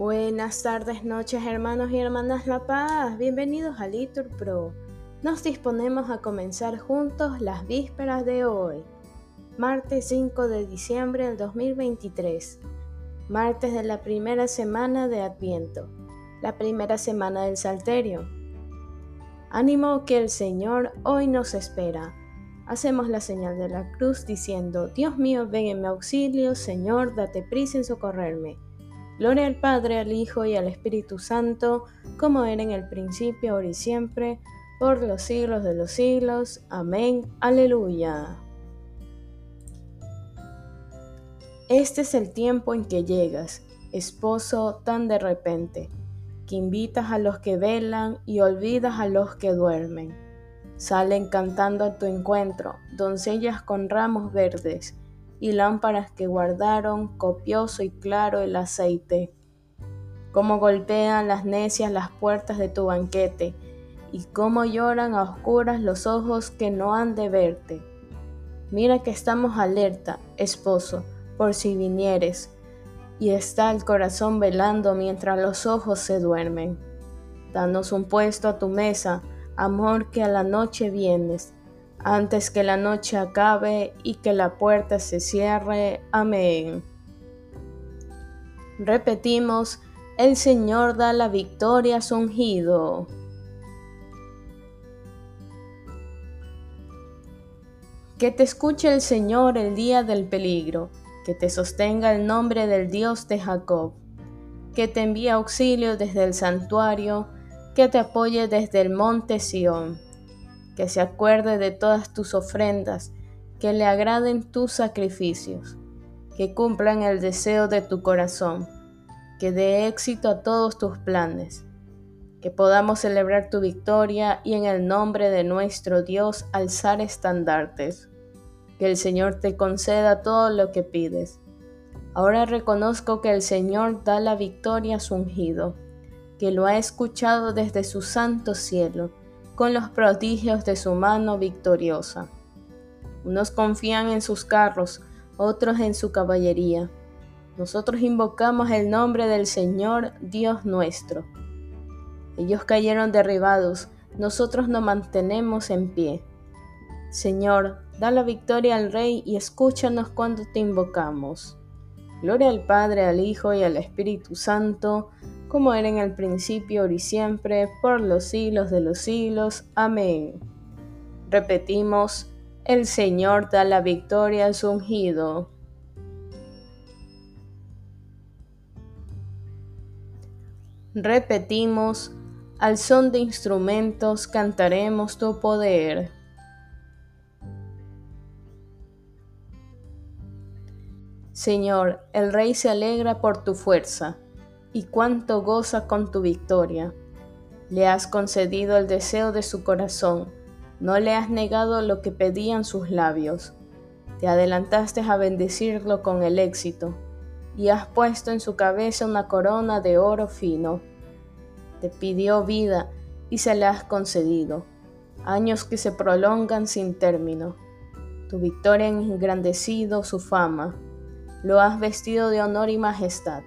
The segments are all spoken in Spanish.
Buenas tardes, noches, hermanos y hermanas La Paz. Bienvenidos a Litur Pro. Nos disponemos a comenzar juntos las vísperas de hoy, martes 5 de diciembre del 2023, martes de la primera semana de Adviento, la primera semana del Salterio. Ánimo que el Señor hoy nos espera. Hacemos la señal de la cruz diciendo, Dios mío, ven en mi auxilio, Señor, date prisa en socorrerme. Gloria al Padre, al Hijo y al Espíritu Santo, como era en el principio, ahora y siempre, por los siglos de los siglos. Amén. Aleluya. Este es el tiempo en que llegas, esposo tan de repente, que invitas a los que velan y olvidas a los que duermen. Salen cantando a tu encuentro, doncellas con ramos verdes, y lámparas que guardaron copioso y claro el aceite. Cómo golpean las necias las puertas de tu banquete, y cómo lloran a oscuras los ojos que no han de verte. Mira que estamos alerta, esposo, por si vinieres, y está el corazón velando mientras los ojos se duermen. Danos un puesto a tu mesa, amor que a la noche vienes, antes que la noche acabe y que la puerta se cierre. Amén. Repetimos, el Señor da la victoria a su ungido. Que te escuche el Señor el día del peligro, que te sostenga el nombre del Dios de Jacob, que te envíe auxilio desde el santuario, que te apoye desde el monte Sión que se acuerde de todas tus ofrendas, que le agraden tus sacrificios, que cumplan el deseo de tu corazón, que dé éxito a todos tus planes, que podamos celebrar tu victoria y en el nombre de nuestro Dios alzar estandartes. Que el Señor te conceda todo lo que pides. Ahora reconozco que el Señor da la victoria a su ungido, que lo ha escuchado desde su santo cielo con los prodigios de su mano victoriosa. Unos confían en sus carros, otros en su caballería. Nosotros invocamos el nombre del Señor Dios nuestro. Ellos cayeron derribados, nosotros nos mantenemos en pie. Señor, da la victoria al Rey y escúchanos cuando te invocamos. Gloria al Padre, al Hijo y al Espíritu Santo, como era en el principio, ahora y siempre, por los siglos de los siglos. Amén. Repetimos, el Señor da la victoria a su ungido. Repetimos, al son de instrumentos cantaremos tu poder. Señor, el Rey se alegra por tu fuerza y cuánto goza con tu victoria. Le has concedido el deseo de su corazón, no le has negado lo que pedían sus labios. Te adelantaste a bendecirlo con el éxito, y has puesto en su cabeza una corona de oro fino. Te pidió vida y se la has concedido, años que se prolongan sin término. Tu victoria ha engrandecido su fama, lo has vestido de honor y majestad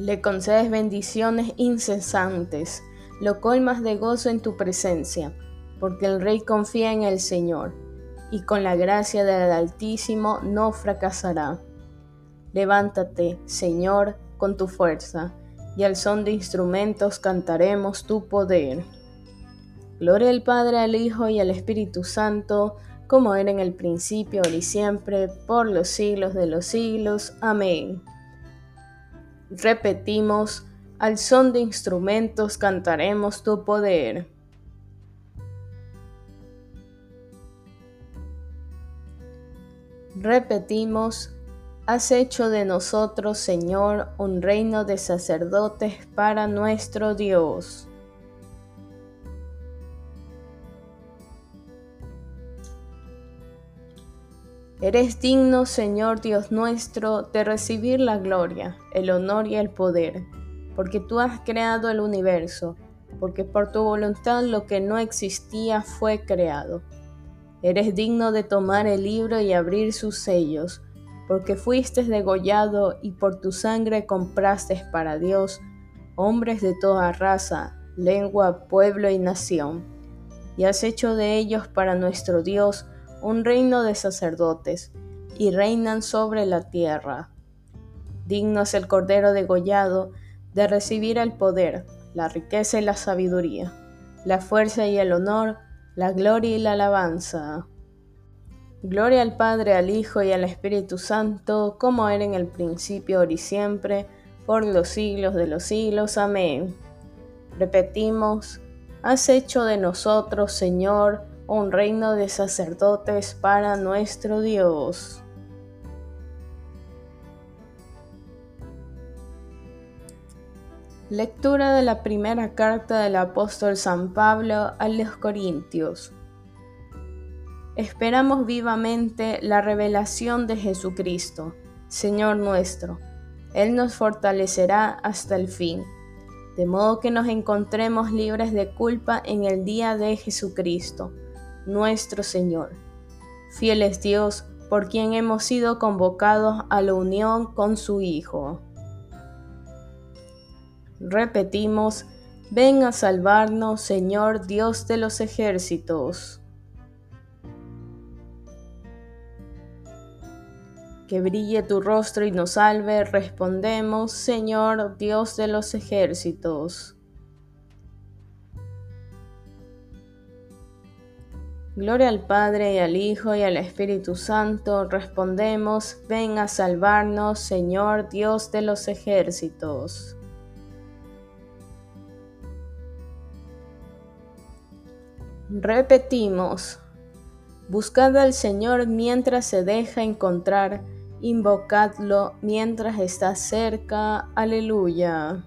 le concedes bendiciones incesantes, lo colmas de gozo en tu presencia, porque el Rey confía en el Señor, y con la gracia del Altísimo no fracasará. Levántate, Señor, con tu fuerza, y al son de instrumentos cantaremos tu poder. Gloria al Padre, al Hijo y al Espíritu Santo, como era en el principio, ahora y siempre, por los siglos de los siglos. Amén. Repetimos, al son de instrumentos cantaremos tu poder. Repetimos, has hecho de nosotros, Señor, un reino de sacerdotes para nuestro Dios. Eres digno, Señor Dios nuestro, de recibir la gloria, el honor y el poder, porque tú has creado el universo, porque por tu voluntad lo que no existía fue creado. Eres digno de tomar el libro y abrir sus sellos, porque fuiste degollado y por tu sangre compraste para Dios hombres de toda raza, lengua, pueblo y nación, y has hecho de ellos para nuestro Dios un reino de sacerdotes, y reinan sobre la tierra. Digno es el Cordero degollado de recibir el poder, la riqueza y la sabiduría, la fuerza y el honor, la gloria y la alabanza. Gloria al Padre, al Hijo y al Espíritu Santo, como era en el principio, ahora y siempre, por los siglos de los siglos. Amén. Repetimos, has hecho de nosotros, Señor, un reino de sacerdotes para nuestro Dios. Lectura de la primera carta del apóstol San Pablo a los Corintios. Esperamos vivamente la revelación de Jesucristo, Señor nuestro. Él nos fortalecerá hasta el fin, de modo que nos encontremos libres de culpa en el día de Jesucristo, nuestro Señor. Fiel es Dios, por quien hemos sido convocados a la unión con su Hijo. Repetimos, ven a salvarnos, Señor Dios de los ejércitos. Que brille tu rostro y nos salve, respondemos, Señor Dios de los ejércitos. Gloria al Padre y al Hijo y al Espíritu Santo, respondemos, ven a salvarnos, Señor Dios de los ejércitos. Repetimos, buscad al Señor mientras se deja encontrar, invocadlo mientras está cerca. Aleluya.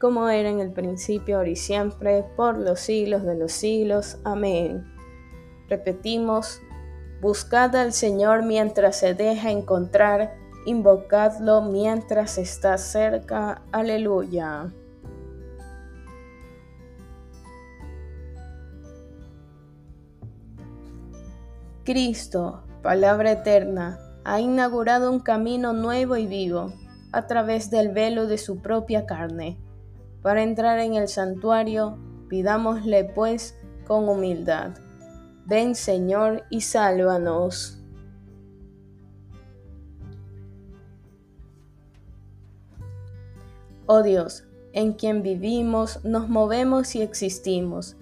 como era en el principio, ahora y siempre, por los siglos de los siglos. Amén. Repetimos, buscad al Señor mientras se deja encontrar invocadlo mientras está cerca. Aleluya. Cristo, palabra eterna, ha inaugurado un camino nuevo y vivo a través del velo de su propia carne. Para entrar en el santuario, pidámosle pues con humildad. Ven Señor y sálvanos. Oh Dios, en quien vivimos, nos movemos y existimos,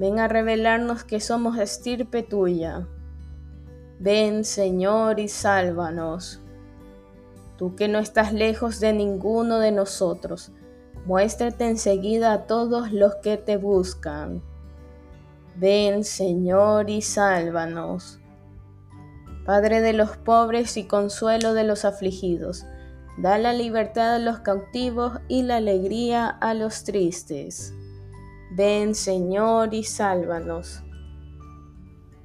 ven a revelarnos que somos estirpe tuya. Ven, Señor, y sálvanos. Tú que no estás lejos de ninguno de nosotros, muéstrate enseguida a todos los que te buscan. Ven, Señor, y sálvanos. Padre de los pobres y consuelo de los afligidos, Da la libertad a los cautivos y la alegría a los tristes. Ven Señor y sálvanos.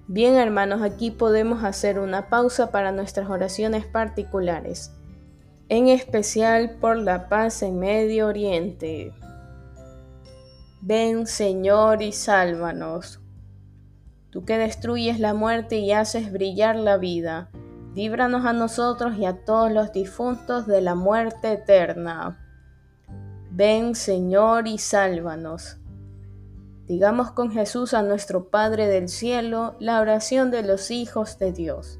Bien hermanos, aquí podemos hacer una pausa para nuestras oraciones particulares, en especial por la paz en Medio Oriente. Ven Señor y sálvanos. Tú que destruyes la muerte y haces brillar la vida líbranos a nosotros y a todos los difuntos de la muerte eterna. Ven Señor y sálvanos. Digamos con Jesús a nuestro Padre del cielo la oración de los hijos de Dios.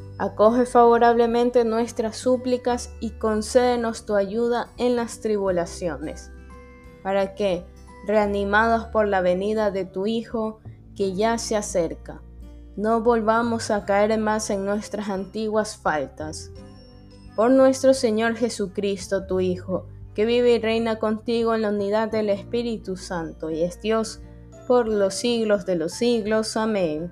acoge favorablemente nuestras súplicas y concédenos tu ayuda en las tribulaciones, para que, reanimados por la venida de tu Hijo, que ya se acerca, no volvamos a caer más en nuestras antiguas faltas. Por nuestro Señor Jesucristo, tu Hijo, que vive y reina contigo en la unidad del Espíritu Santo y es Dios por los siglos de los siglos. Amén.